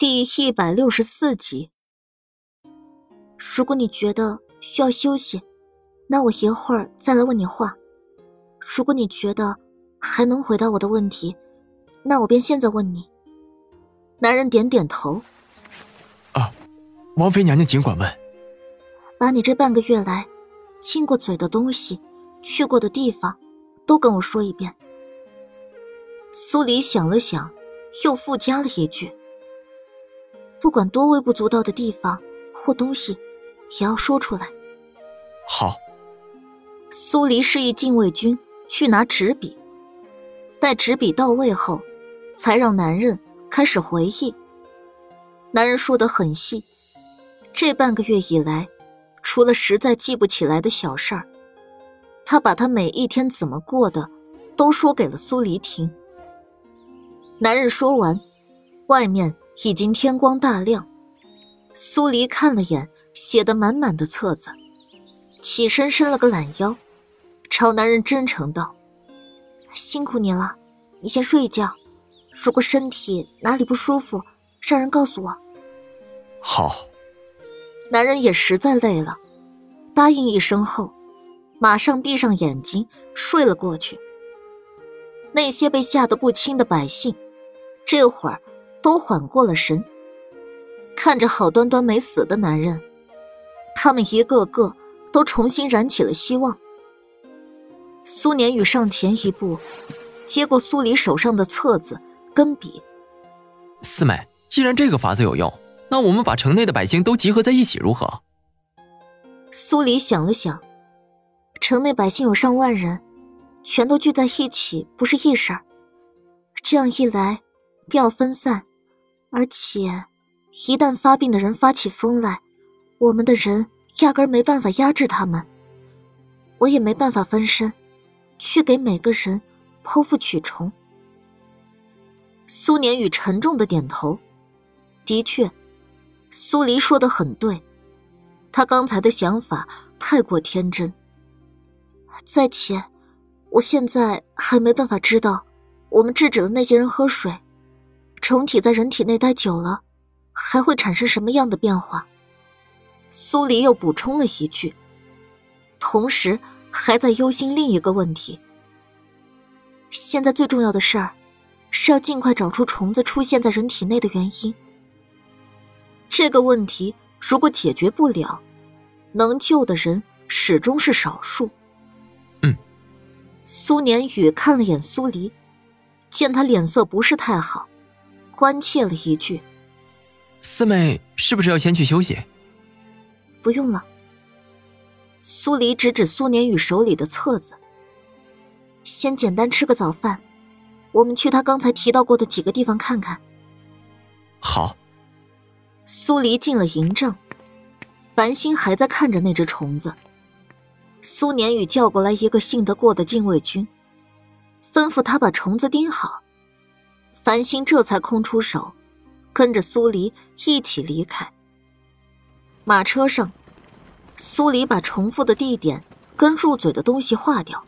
第一百六十四集。如果你觉得需要休息，那我一会儿再来问你话。如果你觉得还能回答我的问题，那我便现在问你。男人点点头。啊，王妃娘娘尽管问。把你这半个月来亲过嘴的东西、去过的地方，都跟我说一遍。苏黎想了想，又附加了一句。不管多微不足道的地方或东西，也要说出来。好。苏黎示意禁卫军去拿纸笔，待纸笔到位后，才让男人开始回忆。男人说的很细，这半个月以来，除了实在记不起来的小事儿，他把他每一天怎么过的，都说给了苏黎听。男人说完，外面。已经天光大亮，苏黎看了眼写的满满的册子，起身伸了个懒腰，朝男人真诚道：“辛苦你了，你先睡一觉。如果身体哪里不舒服，让人告诉我。”好。男人也实在累了，答应一声后，马上闭上眼睛睡了过去。那些被吓得不轻的百姓，这会儿。都缓过了神，看着好端端没死的男人，他们一个个都重新燃起了希望。苏年宇上前一步，接过苏黎手上的册子跟笔。四妹，既然这个法子有用，那我们把城内的百姓都集合在一起如何？苏黎想了想，城内百姓有上万人，全都聚在一起不是易事儿。这样一来，便要分散。而且，一旦发病的人发起疯来，我们的人压根没办法压制他们。我也没办法分身，去给每个人剖腹取虫。苏年宇沉重的点头，的确，苏黎说的很对，他刚才的想法太过天真。再且，我现在还没办法知道，我们制止了那些人喝水。虫体在人体内待久了，还会产生什么样的变化？苏黎又补充了一句，同时还在忧心另一个问题。现在最重要的事儿，是要尽快找出虫子出现在人体内的原因。这个问题如果解决不了，能救的人始终是少数。嗯。苏年宇看了眼苏黎，见他脸色不是太好。关切了一句：“四妹是不是要先去休息？”“不用了。”苏黎指指苏年宇手里的册子，“先简单吃个早饭，我们去他刚才提到过的几个地方看看。”“好。”苏黎进了营帐，繁星还在看着那只虫子。苏年宇叫过来一个信得过的禁卫军，吩咐他把虫子盯好。繁星这才空出手，跟着苏黎一起离开。马车上，苏黎把重复的地点跟入嘴的东西划掉，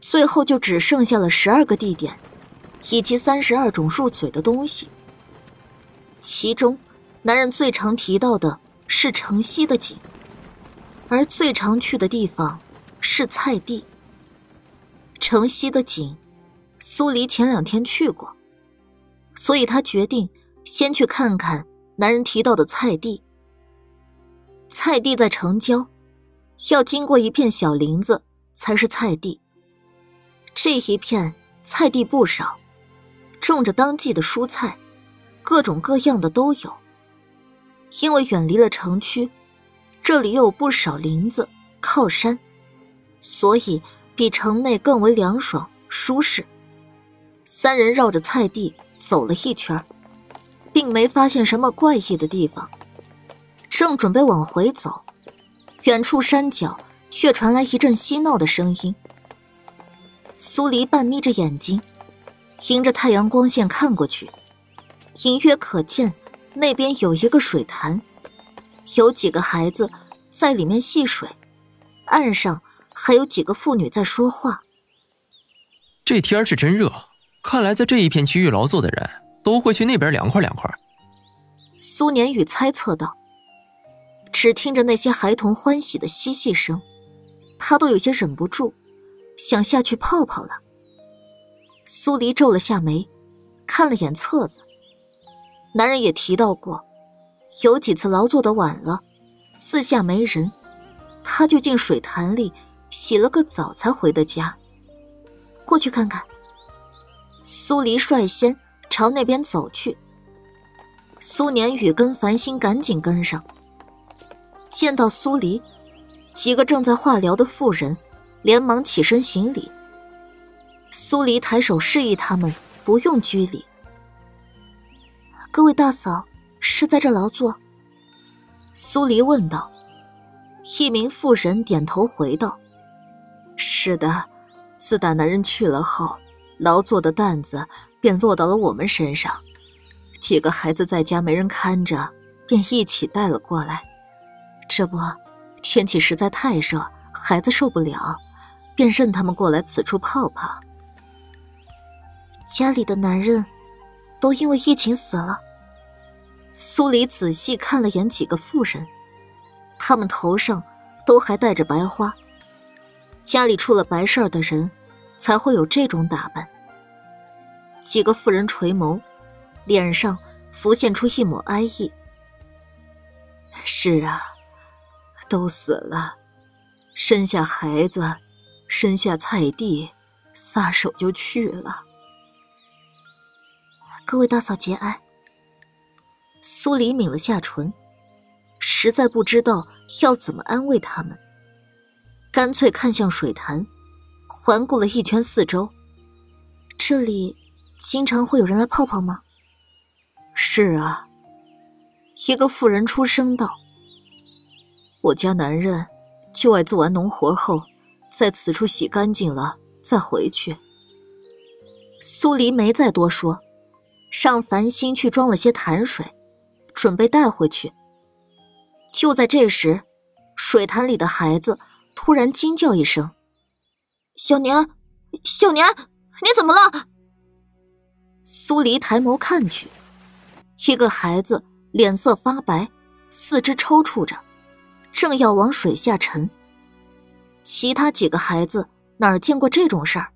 最后就只剩下了十二个地点，以及三十二种入嘴的东西。其中，男人最常提到的是城西的井，而最常去的地方是菜地。城西的井。苏黎前两天去过，所以他决定先去看看男人提到的菜地。菜地在城郊，要经过一片小林子才是菜地。这一片菜地不少，种着当季的蔬菜，各种各样的都有。因为远离了城区，这里又有不少林子靠山，所以比城内更为凉爽舒适。三人绕着菜地走了一圈，并没发现什么怪异的地方。正准备往回走，远处山脚却传来一阵嬉闹的声音。苏黎半眯着眼睛，迎着太阳光线看过去，隐约可见那边有一个水潭，有几个孩子在里面戏水，岸上还有几个妇女在说话。这天是真热。看来，在这一片区域劳作的人都会去那边凉快凉快，苏年宇猜测道。只听着那些孩童欢喜的嬉戏声，他都有些忍不住，想下去泡泡了。苏黎皱了下眉，看了眼册子。男人也提到过，有几次劳作的晚了，四下没人，他就进水潭里洗了个澡才回的家。过去看看。苏黎率先朝那边走去。苏年宇跟繁星赶紧跟上。见到苏黎，几个正在化疗的妇人连忙起身行礼。苏黎抬手示意他们不用拘礼。各位大嫂是在这劳作？苏黎问道。一名妇人点头回道：“是的，自打男人去了后，劳作的担子便落到了我们身上。几个孩子在家没人看着，便一起带了过来。”这不，天气实在太热，孩子受不了，便任他们过来此处泡泡。家里的男人，都因为疫情死了。苏黎仔细看了眼几个妇人，他们头上都还戴着白花。家里出了白事儿的人，才会有这种打扮。几个妇人垂眸，脸上浮现出一抹哀意。是啊。都死了，生下孩子，生下菜地，撒手就去了。各位大嫂节哀。苏黎抿了下唇，实在不知道要怎么安慰他们，干脆看向水潭，环顾了一圈四周。这里经常会有人来泡泡吗？是啊，一个妇人出声道。我家男人就爱做完农活后，在此处洗干净了再回去。苏黎没再多说，让繁星去装了些潭水，准备带回去。就在这时，水潭里的孩子突然惊叫一声：“小年，小年，你怎么了？”苏黎抬眸看去，一个孩子脸色发白，四肢抽搐着。正要往水下沉，其他几个孩子哪儿见过这种事儿，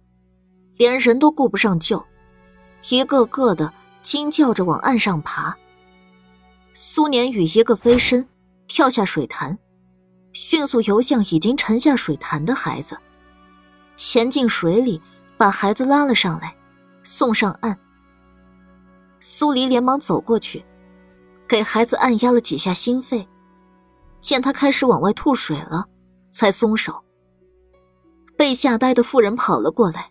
连人都顾不上救，一个个的惊叫着往岸上爬。苏年宇一个飞身跳下水潭，迅速游向已经沉下水潭的孩子，潜进水里把孩子拉了上来，送上岸。苏黎连忙走过去，给孩子按压了几下心肺。见他开始往外吐水了，才松手。被吓呆的妇人跑了过来：“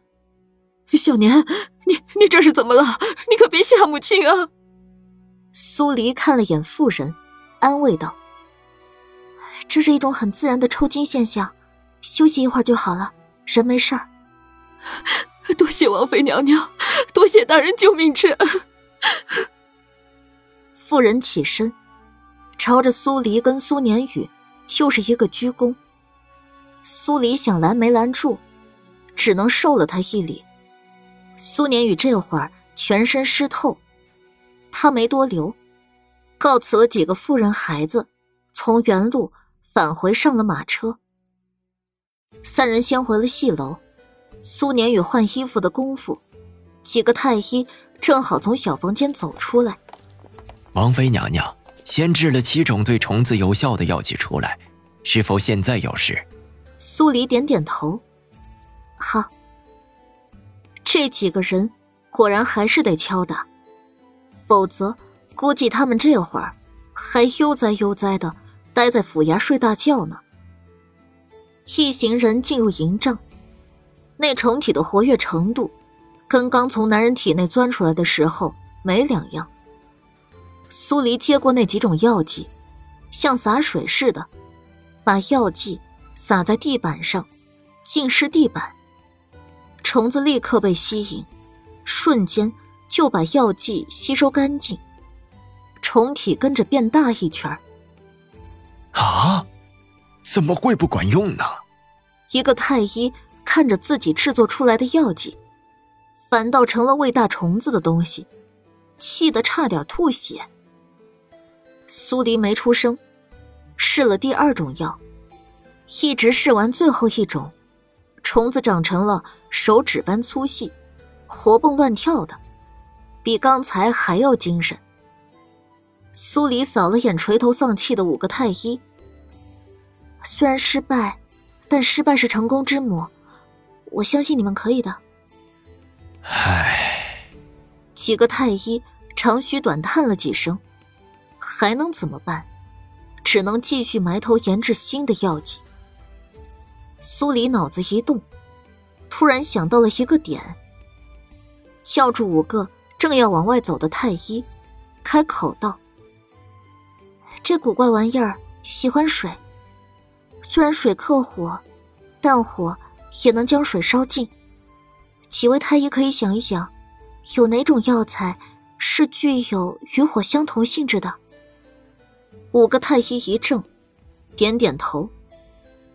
小年，你你这是怎么了？你可别吓母亲啊！”苏黎看了眼妇人，安慰道：“这是一种很自然的抽筋现象，休息一会儿就好了，人没事儿。”多谢王妃娘娘，多谢大人救命之恩。妇人起身。朝着苏黎跟苏年宇就是一个鞠躬。苏黎想拦没拦住，只能受了他一礼。苏年宇这会儿全身湿透，他没多留，告辞了几个妇人孩子，从原路返回上了马车。三人先回了戏楼，苏年宇换衣服的功夫，几个太医正好从小房间走出来。王妃娘娘。先制了七种对虫子有效的药剂出来，是否现在有事？苏黎点点头。好。这几个人果然还是得敲打，否则估计他们这会儿还悠哉悠哉的待在府衙睡大觉呢。一行人进入营帐，那虫体的活跃程度，跟刚从男人体内钻出来的时候没两样。苏黎接过那几种药剂，像洒水似的，把药剂洒在地板上，浸湿地板。虫子立刻被吸引，瞬间就把药剂吸收干净，虫体跟着变大一圈啊，怎么会不管用呢？一个太医看着自己制作出来的药剂，反倒成了喂大虫子的东西，气得差点吐血。苏黎没出声，试了第二种药，一直试完最后一种，虫子长成了手指般粗细，活蹦乱跳的，比刚才还要精神。苏黎扫了眼垂头丧气的五个太医，虽然失败，但失败是成功之母，我相信你们可以的。唉，几个太医长吁短叹了几声。还能怎么办？只能继续埋头研制新的药剂。苏黎脑子一动，突然想到了一个点，叫住五个正要往外走的太医，开口道：“这古怪玩意儿喜欢水，虽然水克火，但火也能将水烧尽。几位太医可以想一想，有哪种药材是具有与火相同性质的？”五个太医一怔，点点头，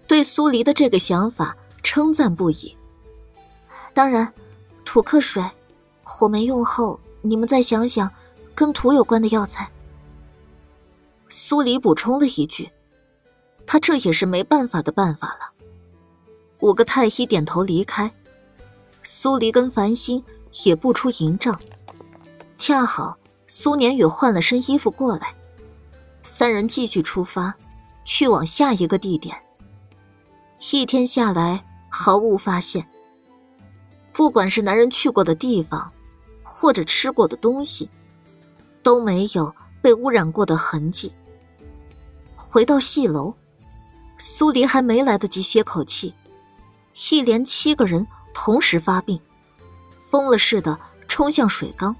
对苏黎的这个想法称赞不已。当然，土克水，火没用后，你们再想想跟土有关的药材。苏黎补充了一句：“他这也是没办法的办法了。”五个太医点头离开，苏黎跟繁星也不出营帐，恰好苏年宇换了身衣服过来。三人继续出发，去往下一个地点。一天下来，毫无发现。不管是男人去过的地方，或者吃过的东西，都没有被污染过的痕迹。回到戏楼，苏黎还没来得及歇口气，一连七个人同时发病，疯了似的冲向水缸。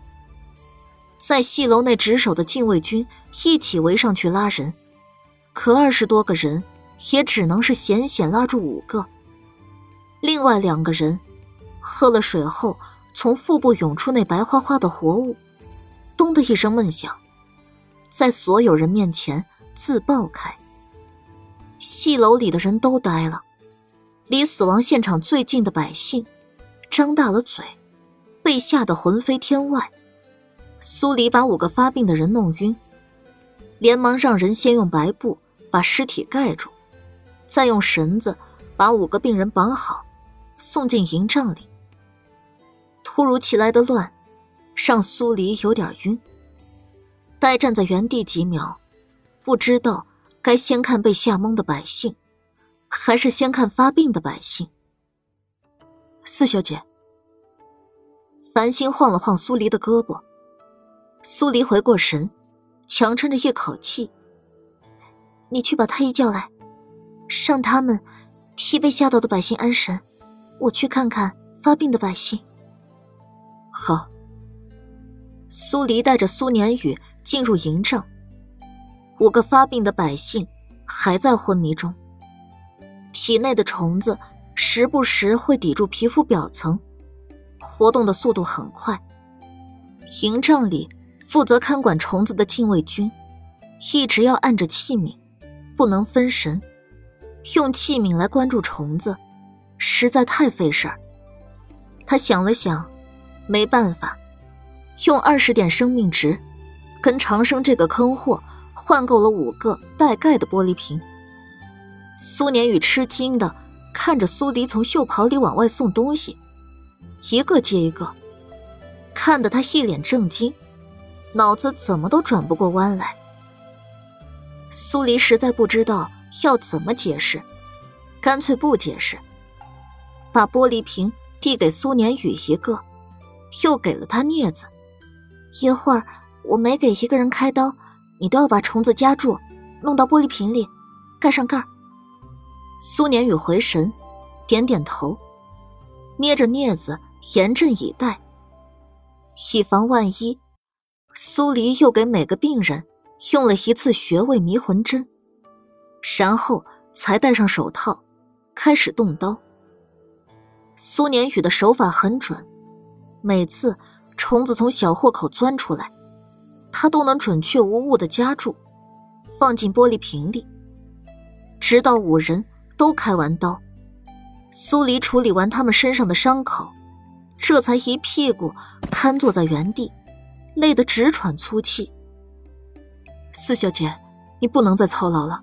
在戏楼内值守的禁卫军一起围上去拉人，可二十多个人也只能是险险拉住五个。另外两个人喝了水后，从腹部涌出那白花花的活物，咚的一声闷响，在所有人面前自爆开。戏楼里的人都呆了，离死亡现场最近的百姓张大了嘴，被吓得魂飞天外。苏黎把五个发病的人弄晕，连忙让人先用白布把尸体盖住，再用绳子把五个病人绑好，送进营帐里。突如其来的乱，让苏黎有点晕，呆站在原地几秒，不知道该先看被吓懵的百姓，还是先看发病的百姓。四小姐，繁星晃了晃苏黎的胳膊。苏黎回过神，强撑着一口气：“你去把太医叫来，让他们替被吓到的百姓安神。我去看看发病的百姓。”好。苏黎带着苏年宇进入营帐。五个发病的百姓还在昏迷中，体内的虫子时不时会抵住皮肤表层，活动的速度很快。营帐里。负责看管虫子的禁卫军，一直要按着器皿，不能分神。用器皿来关注虫子，实在太费事儿。他想了想，没办法，用二十点生命值，跟长生这个坑货换够了五个带盖的玻璃瓶。苏年宇吃惊的看着苏黎从袖袍里往外送东西，一个接一个，看得他一脸震惊。脑子怎么都转不过弯来。苏黎实在不知道要怎么解释，干脆不解释，把玻璃瓶递给苏年宇一个，又给了他镊子。一会儿我没给一个人开刀，你都要把虫子夹住，弄到玻璃瓶里，盖上盖。苏年宇回神，点点头，捏着镊子严阵以待，以防万一。苏黎又给每个病人用了一次穴位迷魂针，然后才戴上手套，开始动刀。苏年宇的手法很准，每次虫子从小豁口钻出来，他都能准确无误的夹住，放进玻璃瓶里。直到五人都开完刀，苏黎处理完他们身上的伤口，这才一屁股瘫坐在原地。累得直喘粗气。四小姐，你不能再操劳了。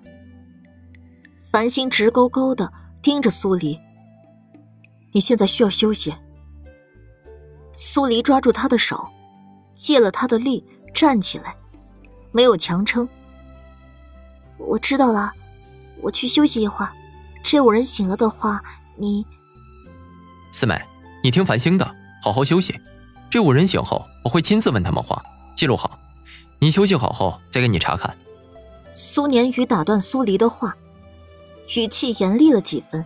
繁星直勾勾的盯着苏黎，你现在需要休息。苏黎抓住他的手，借了他的力站起来，没有强撑。我知道了，我去休息一会儿。这五人醒了的话，你四妹，你听繁星的，好好休息。这五人醒后，我会亲自问他们话，记录好。你休息好后再给你查看。苏年宇打断苏黎的话，语气严厉了几分，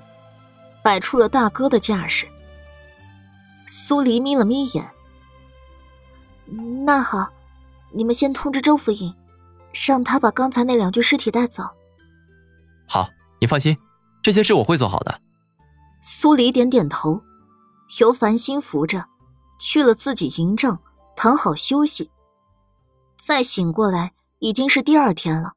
摆出了大哥的架势。苏黎眯了眯眼，那好，你们先通知周府尹，让他把刚才那两具尸体带走。好，你放心，这些事我会做好的。苏黎点点头，由繁星扶着。去了自己营帐，躺好休息。再醒过来，已经是第二天了。